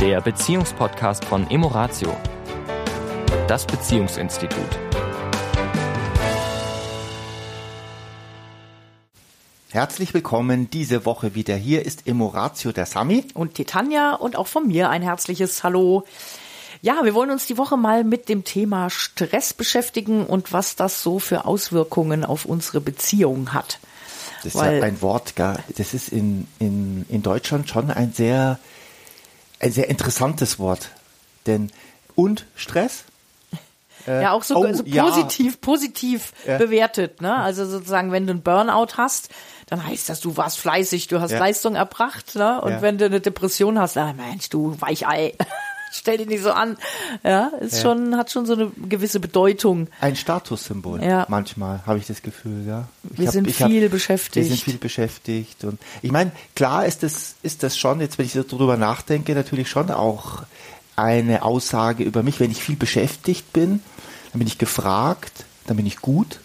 der Beziehungspodcast von Emoratio, das Beziehungsinstitut. Herzlich willkommen diese Woche wieder. Hier ist Emoratio der Sami. Und Titania und auch von mir ein herzliches Hallo. Ja, wir wollen uns die Woche mal mit dem Thema Stress beschäftigen und was das so für Auswirkungen auf unsere Beziehung hat. Das ist Weil, ja ein Wort, gell? das ist in, in, in Deutschland schon ein sehr, ein sehr interessantes Wort. Denn und Stress? Äh, ja, auch so, oh, so positiv, ja. positiv ja. bewertet. Ne? Also sozusagen, wenn du einen Burnout hast, dann heißt das, du warst fleißig, du hast ja. Leistung erbracht. Ne? Und wenn du eine Depression hast, ah, Mensch, du Weichei. Stell dich nicht so an. Ja, ist ja. schon, hat schon so eine gewisse Bedeutung. Ein Statussymbol. Ja. Manchmal habe ich das Gefühl, ja. Ich wir hab, sind viel hab, beschäftigt. Wir sind viel beschäftigt. Und ich meine, klar ist das, ist das schon, jetzt wenn ich so drüber nachdenke, natürlich schon auch eine Aussage über mich. Wenn ich viel beschäftigt bin, dann bin ich gefragt, dann bin ich gut,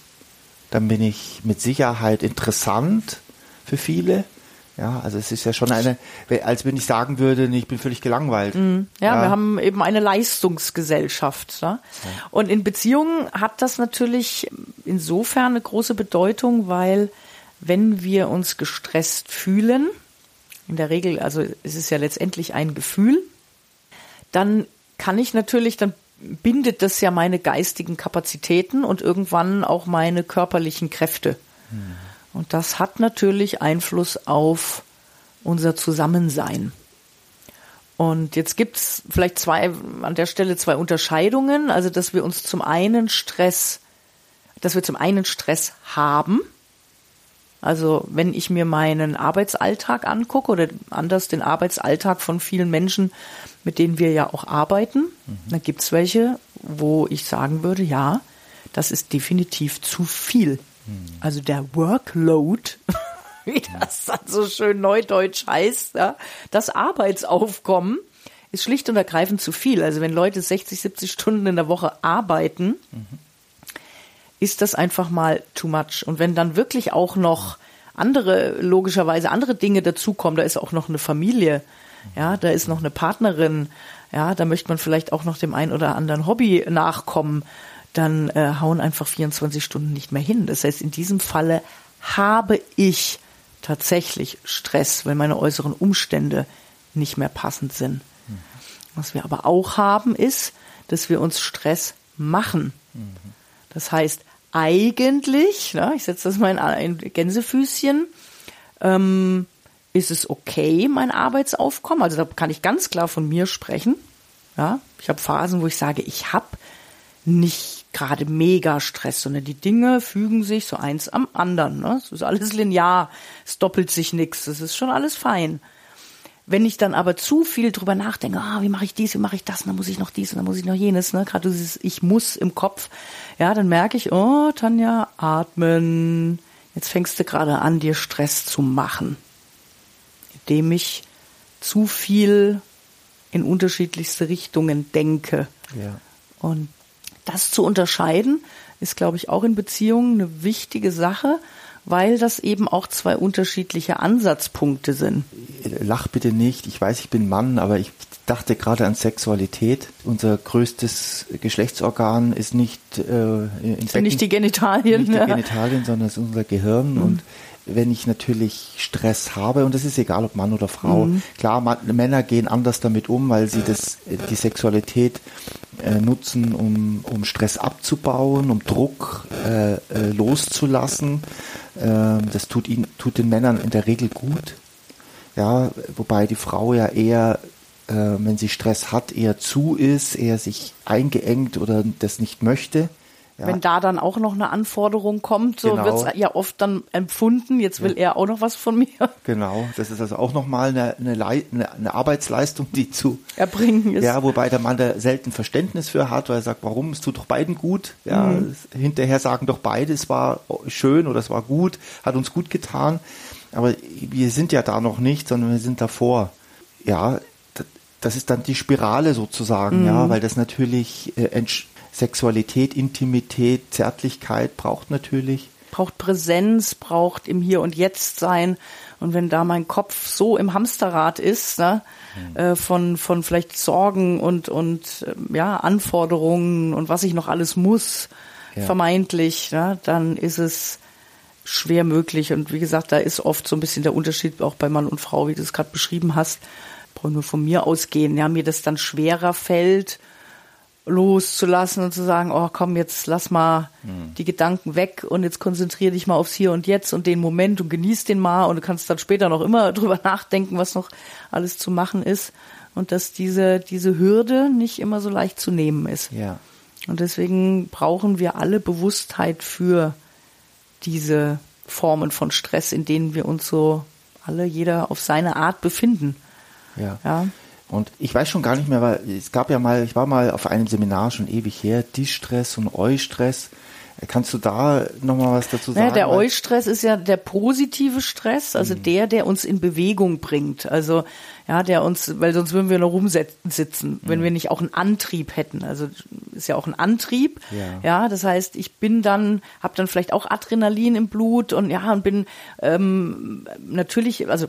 dann bin ich mit Sicherheit interessant für viele. Ja, also es ist ja schon eine, als wenn ich sagen würde, ich bin völlig gelangweilt. Mhm. Ja, ja, wir haben eben eine Leistungsgesellschaft. Ne? Ja. Und in Beziehungen hat das natürlich insofern eine große Bedeutung, weil wenn wir uns gestresst fühlen, in der Regel, also es ist ja letztendlich ein Gefühl, dann kann ich natürlich, dann bindet das ja meine geistigen Kapazitäten und irgendwann auch meine körperlichen Kräfte. Mhm. Und das hat natürlich Einfluss auf unser Zusammensein. Und jetzt gibt's vielleicht zwei, an der Stelle zwei Unterscheidungen. Also, dass wir uns zum einen Stress, dass wir zum einen Stress haben. Also, wenn ich mir meinen Arbeitsalltag angucke oder anders den Arbeitsalltag von vielen Menschen, mit denen wir ja auch arbeiten, mhm. dann gibt's welche, wo ich sagen würde, ja, das ist definitiv zu viel. Also der Workload, wie das dann so schön neudeutsch heißt, ja, das Arbeitsaufkommen ist schlicht und ergreifend zu viel. Also wenn Leute 60, 70 Stunden in der Woche arbeiten, mhm. ist das einfach mal too much. Und wenn dann wirklich auch noch andere, logischerweise andere Dinge dazukommen, da ist auch noch eine Familie, ja, da ist noch eine Partnerin, ja, da möchte man vielleicht auch noch dem einen oder anderen Hobby nachkommen dann äh, hauen einfach 24 Stunden nicht mehr hin. Das heißt, in diesem Falle habe ich tatsächlich Stress, weil meine äußeren Umstände nicht mehr passend sind. Mhm. Was wir aber auch haben, ist, dass wir uns Stress machen. Mhm. Das heißt, eigentlich, na, ich setze das mal in ein Gänsefüßchen, ähm, ist es okay, mein Arbeitsaufkommen? Also da kann ich ganz klar von mir sprechen. Ja, ich habe Phasen, wo ich sage, ich habe nicht gerade mega Stress, sondern die Dinge fügen sich so eins am anderen. Ne? Es ist alles linear, es doppelt sich nichts, es ist schon alles fein. Wenn ich dann aber zu viel drüber nachdenke, ah, wie mache ich dies, wie mache ich das, dann muss ich noch dies und dann muss ich noch jenes, ne? gerade dieses Ich muss im Kopf, ja, dann merke ich, oh, Tanja, atmen. Jetzt fängst du gerade an, dir Stress zu machen, indem ich zu viel in unterschiedlichste Richtungen denke. Ja. Und das zu unterscheiden ist, glaube ich, auch in Beziehungen eine wichtige Sache, weil das eben auch zwei unterschiedliche Ansatzpunkte sind. Lach bitte nicht. Ich weiß, ich bin Mann, aber ich dachte gerade an Sexualität. Unser größtes Geschlechtsorgan ist nicht äh, in Becken, nicht die Genitalien, nicht die Genitalien, sondern es ist unser Gehirn mhm. und wenn ich natürlich Stress habe, und das ist egal, ob Mann oder Frau, mhm. klar, man, Männer gehen anders damit um, weil sie das, die Sexualität äh, nutzen, um, um Stress abzubauen, um Druck äh, äh, loszulassen. Äh, das tut, ihnen, tut den Männern in der Regel gut. Ja, wobei die Frau ja eher, äh, wenn sie Stress hat, eher zu ist, eher sich eingeengt oder das nicht möchte. Ja. Wenn da dann auch noch eine Anforderung kommt, so genau. wird es ja oft dann empfunden, jetzt will ja. er auch noch was von mir. Genau, das ist also auch nochmal eine, eine, eine Arbeitsleistung, die zu erbringen ist. Ja, wobei der Mann da selten Verständnis für hat, weil er sagt, warum, es tut doch beiden gut. Ja, mhm. hinterher sagen doch beide, es war schön oder es war gut, hat uns gut getan. Aber wir sind ja da noch nicht, sondern wir sind davor. Ja, das ist dann die Spirale sozusagen, mhm. ja, weil das natürlich äh, Sexualität, Intimität, Zärtlichkeit braucht natürlich. Braucht Präsenz, braucht im Hier und Jetzt sein. Und wenn da mein Kopf so im Hamsterrad ist, ne, mhm. äh, von, von vielleicht Sorgen und, und äh, ja, Anforderungen und was ich noch alles muss, ja. vermeintlich, ne, dann ist es schwer möglich. Und wie gesagt, da ist oft so ein bisschen der Unterschied auch bei Mann und Frau, wie du es gerade beschrieben hast. Ich brauche nur von mir ausgehen, ja, mir das dann schwerer fällt, loszulassen und zu sagen, oh komm, jetzt lass mal mhm. die Gedanken weg und jetzt konzentriere dich mal aufs Hier und Jetzt und den Moment und genieß den mal und du kannst dann später noch immer drüber nachdenken, was noch alles zu machen ist und dass diese, diese Hürde nicht immer so leicht zu nehmen ist. Ja. Und deswegen brauchen wir alle Bewusstheit für diese Formen von Stress, in denen wir uns so alle, jeder auf seine Art befinden. Ja. ja. Und ich weiß schon gar nicht mehr, weil es gab ja mal, ich war mal auf einem Seminar schon ewig her, Distress und Eustress. Kannst du da nochmal was dazu sagen? Ja, der Eustress ist ja der positive Stress, also mhm. der, der uns in Bewegung bringt. Also ja, der uns, weil sonst würden wir nur rumsitzen, mhm. wenn wir nicht auch einen Antrieb hätten. Also ist ja auch ein Antrieb. Ja, ja das heißt, ich bin dann, habe dann vielleicht auch Adrenalin im Blut und ja und bin ähm, natürlich, also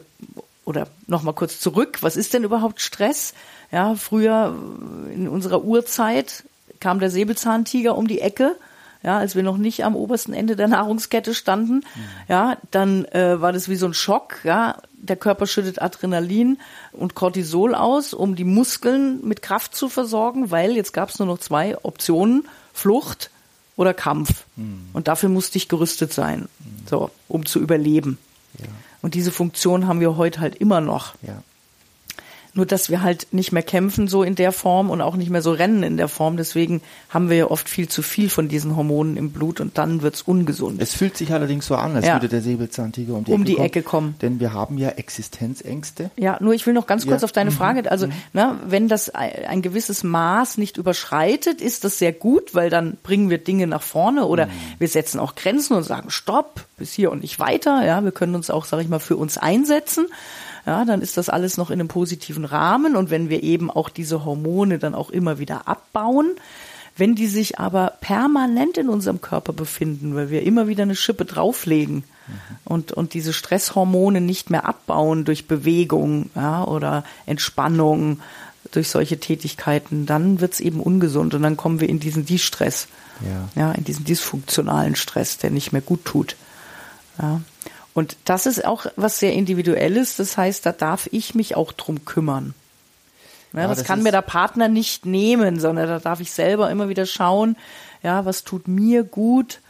oder nochmal kurz zurück, was ist denn überhaupt Stress? Ja, früher in unserer Urzeit kam der Säbelzahntiger um die Ecke, ja, als wir noch nicht am obersten Ende der Nahrungskette standen, mhm. ja, dann äh, war das wie so ein Schock, ja, der Körper schüttet Adrenalin und Cortisol aus, um die Muskeln mit Kraft zu versorgen, weil jetzt gab es nur noch zwei Optionen, Flucht oder Kampf. Mhm. Und dafür musste ich gerüstet sein, mhm. so, um zu überleben. Und diese Funktion haben wir heute halt immer noch. Ja. Nur dass wir halt nicht mehr kämpfen so in der Form und auch nicht mehr so rennen in der Form. Deswegen haben wir ja oft viel zu viel von diesen Hormonen im Blut und dann wird's ungesund. Es fühlt sich allerdings so an, als ja. würde der Säbelzahntiger um die, um Ecke, die kommen, Ecke, kommen, Denn wir haben ja Existenzängste. Ja, nur ich will noch ganz kurz ja. auf deine mhm. Frage. Also, mhm. ne, wenn das ein gewisses Maß nicht überschreitet, ist das sehr gut, weil dann bringen wir Dinge nach vorne oder mhm. wir setzen auch Grenzen und sagen Stopp, bis hier und nicht weiter. Ja, wir können uns auch, sage ich mal, für uns einsetzen ja, dann ist das alles noch in einem positiven Rahmen. Und wenn wir eben auch diese Hormone dann auch immer wieder abbauen, wenn die sich aber permanent in unserem Körper befinden, weil wir immer wieder eine Schippe drauflegen mhm. und, und diese Stresshormone nicht mehr abbauen durch Bewegung ja, oder Entspannung, durch solche Tätigkeiten, dann wird's eben ungesund und dann kommen wir in diesen Distress, ja. ja, in diesen dysfunktionalen Stress, der nicht mehr gut tut. Ja. Und das ist auch was sehr Individuelles. Das heißt, da darf ich mich auch drum kümmern. Ja, ja das, das kann mir der Partner nicht nehmen, sondern da darf ich selber immer wieder schauen, ja, was tut mir gut,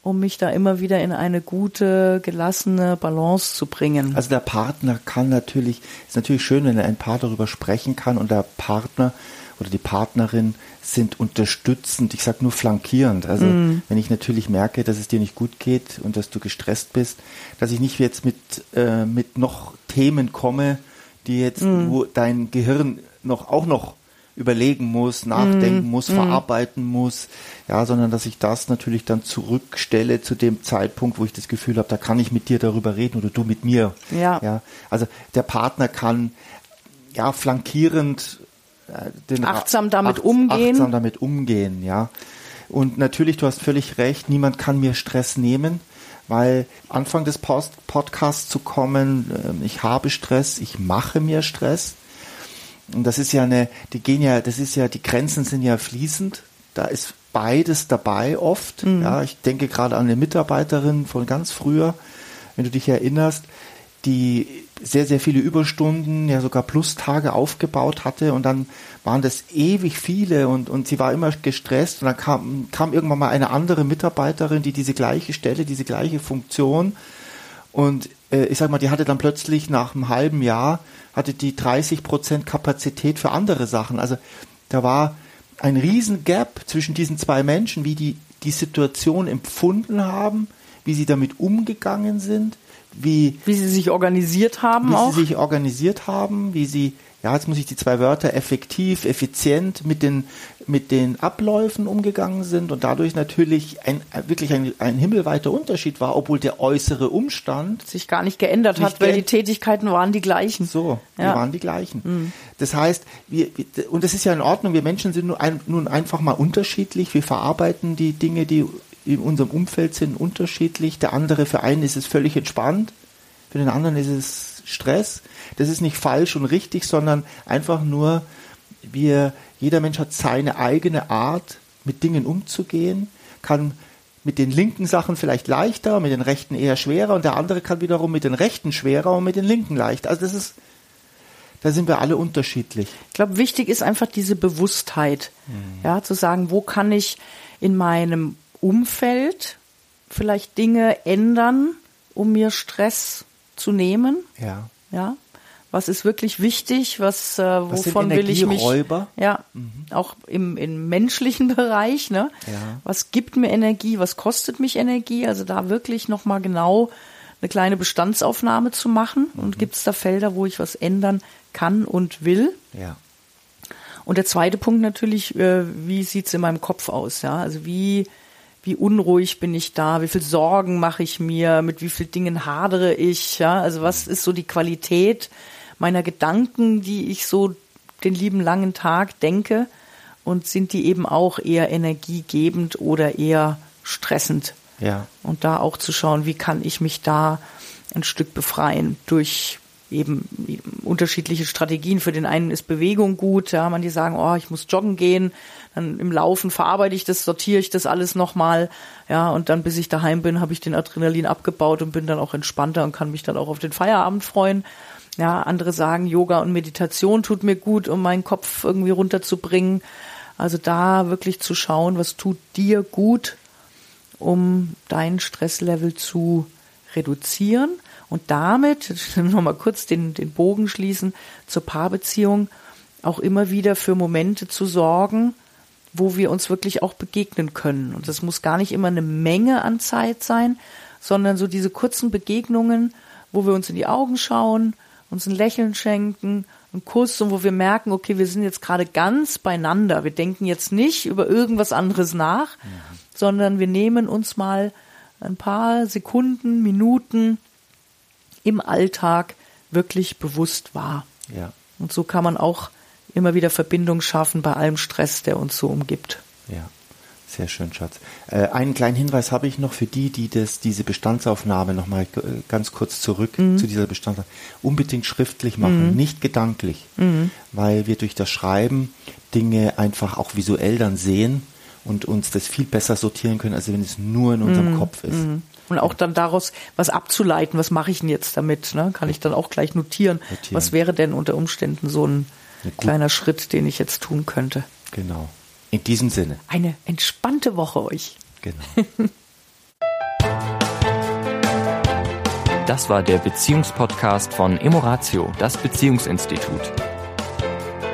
um mich da immer wieder in eine gute, gelassene Balance zu bringen. Also der Partner kann natürlich, ist natürlich schön, wenn ein Paar darüber sprechen kann und der Partner oder die Partnerin sind unterstützend, ich sage nur flankierend. Also mm. wenn ich natürlich merke, dass es dir nicht gut geht und dass du gestresst bist, dass ich nicht jetzt mit, äh, mit noch Themen komme, die jetzt, mm. wo dein Gehirn noch auch noch überlegen muss, nachdenken mm. muss, verarbeiten muss, ja, sondern dass ich das natürlich dann zurückstelle zu dem Zeitpunkt, wo ich das Gefühl habe, da kann ich mit dir darüber reden oder du mit mir. Ja. ja also der Partner kann ja flankierend den achtsam damit ach, umgehen. Achtsam damit umgehen, ja. Und natürlich, du hast völlig recht, niemand kann mir Stress nehmen, weil Anfang des Post Podcasts zu kommen, ähm, ich habe Stress, ich mache mir Stress. Und das ist ja eine, die gehen ja, das ist ja, die Grenzen sind ja fließend. Da ist beides dabei oft. Mhm. Ja, ich denke gerade an eine Mitarbeiterin von ganz früher, wenn du dich erinnerst, die sehr, sehr viele Überstunden, ja sogar Plustage aufgebaut hatte. Und dann waren das ewig viele und, und sie war immer gestresst. Und dann kam, kam irgendwann mal eine andere Mitarbeiterin, die diese gleiche Stelle, diese gleiche Funktion. Und äh, ich sag mal, die hatte dann plötzlich nach einem halben Jahr, hatte die 30 Prozent Kapazität für andere Sachen. Also da war ein riesen Gap zwischen diesen zwei Menschen, wie die die Situation empfunden haben, wie sie damit umgegangen sind wie, wie sie sich organisiert haben wie auch. sie sich organisiert haben, wie sie, ja, jetzt muss ich die zwei Wörter effektiv, effizient mit den, mit den Abläufen umgegangen sind und dadurch natürlich ein, wirklich ein, ein himmelweiter Unterschied war, obwohl der äußere Umstand sich gar nicht geändert nicht hat, weil die Tätigkeiten waren die gleichen. So, ja. die waren die gleichen. Mhm. Das heißt, wir, und das ist ja in Ordnung, wir Menschen sind nun, ein, nun einfach mal unterschiedlich, wir verarbeiten die Dinge, die in unserem Umfeld sind unterschiedlich. Der andere für einen ist es völlig entspannt. für den anderen ist es Stress. Das ist nicht falsch und richtig, sondern einfach nur, wir, jeder Mensch hat seine eigene Art, mit Dingen umzugehen, kann mit den linken Sachen vielleicht leichter, mit den rechten eher schwerer und der andere kann wiederum mit den rechten schwerer und mit den linken leichter. Also das ist, da sind wir alle unterschiedlich. Ich glaube, wichtig ist einfach diese Bewusstheit, mhm. ja, zu sagen, wo kann ich in meinem Umfeld vielleicht Dinge ändern, um mir Stress zu nehmen. Ja. Ja. Was ist wirklich wichtig? Was, äh, wovon was will ich mich? Ja. Mhm. Auch im, im menschlichen Bereich, ne? Ja. Was gibt mir Energie? Was kostet mich Energie? Also da wirklich nochmal genau eine kleine Bestandsaufnahme zu machen. Mhm. Und gibt es da Felder, wo ich was ändern kann und will? Ja. Und der zweite Punkt natürlich, äh, wie sieht's in meinem Kopf aus? Ja, also wie wie unruhig bin ich da, wie viel Sorgen mache ich mir, mit wie vielen Dingen hadere ich, ja, also was ist so die Qualität meiner Gedanken, die ich so den lieben langen Tag denke und sind die eben auch eher energiegebend oder eher stressend. Ja. Und da auch zu schauen, wie kann ich mich da ein Stück befreien durch eben unterschiedliche Strategien. Für den einen ist Bewegung gut, ja, man die sagen, oh, ich muss joggen gehen, dann im Laufen verarbeite ich das, sortiere ich das alles nochmal, ja, und dann bis ich daheim bin, habe ich den Adrenalin abgebaut und bin dann auch entspannter und kann mich dann auch auf den Feierabend freuen. Ja, andere sagen, Yoga und Meditation tut mir gut, um meinen Kopf irgendwie runterzubringen. Also da wirklich zu schauen, was tut dir gut, um dein Stresslevel zu reduzieren und damit, nochmal kurz den, den Bogen schließen, zur Paarbeziehung auch immer wieder für Momente zu sorgen, wo wir uns wirklich auch begegnen können. Und das muss gar nicht immer eine Menge an Zeit sein, sondern so diese kurzen Begegnungen, wo wir uns in die Augen schauen, uns ein Lächeln schenken, einen Kuss und wo wir merken, okay, wir sind jetzt gerade ganz beieinander. Wir denken jetzt nicht über irgendwas anderes nach, mhm. sondern wir nehmen uns mal ein paar Sekunden, Minuten im Alltag wirklich bewusst wahr. Ja. Und so kann man auch immer wieder Verbindung schaffen bei allem Stress, der uns so umgibt. Ja. Sehr schön, Schatz. Äh, einen kleinen Hinweis habe ich noch für die, die das, diese Bestandsaufnahme nochmal äh, ganz kurz zurück mhm. zu dieser Bestandsaufnahme unbedingt schriftlich machen, mhm. nicht gedanklich, mhm. weil wir durch das Schreiben Dinge einfach auch visuell dann sehen und uns das viel besser sortieren können, als wenn es nur in unserem mhm. Kopf ist. Und auch dann daraus was abzuleiten, was mache ich denn jetzt damit? Ne? Kann ich dann auch gleich notieren, notieren. was wäre denn unter Umständen so ein kleiner Schritt, den ich jetzt tun könnte. Genau. In diesem Sinne. Eine entspannte Woche euch. Genau. Das war der Beziehungspodcast von Emoratio, das Beziehungsinstitut.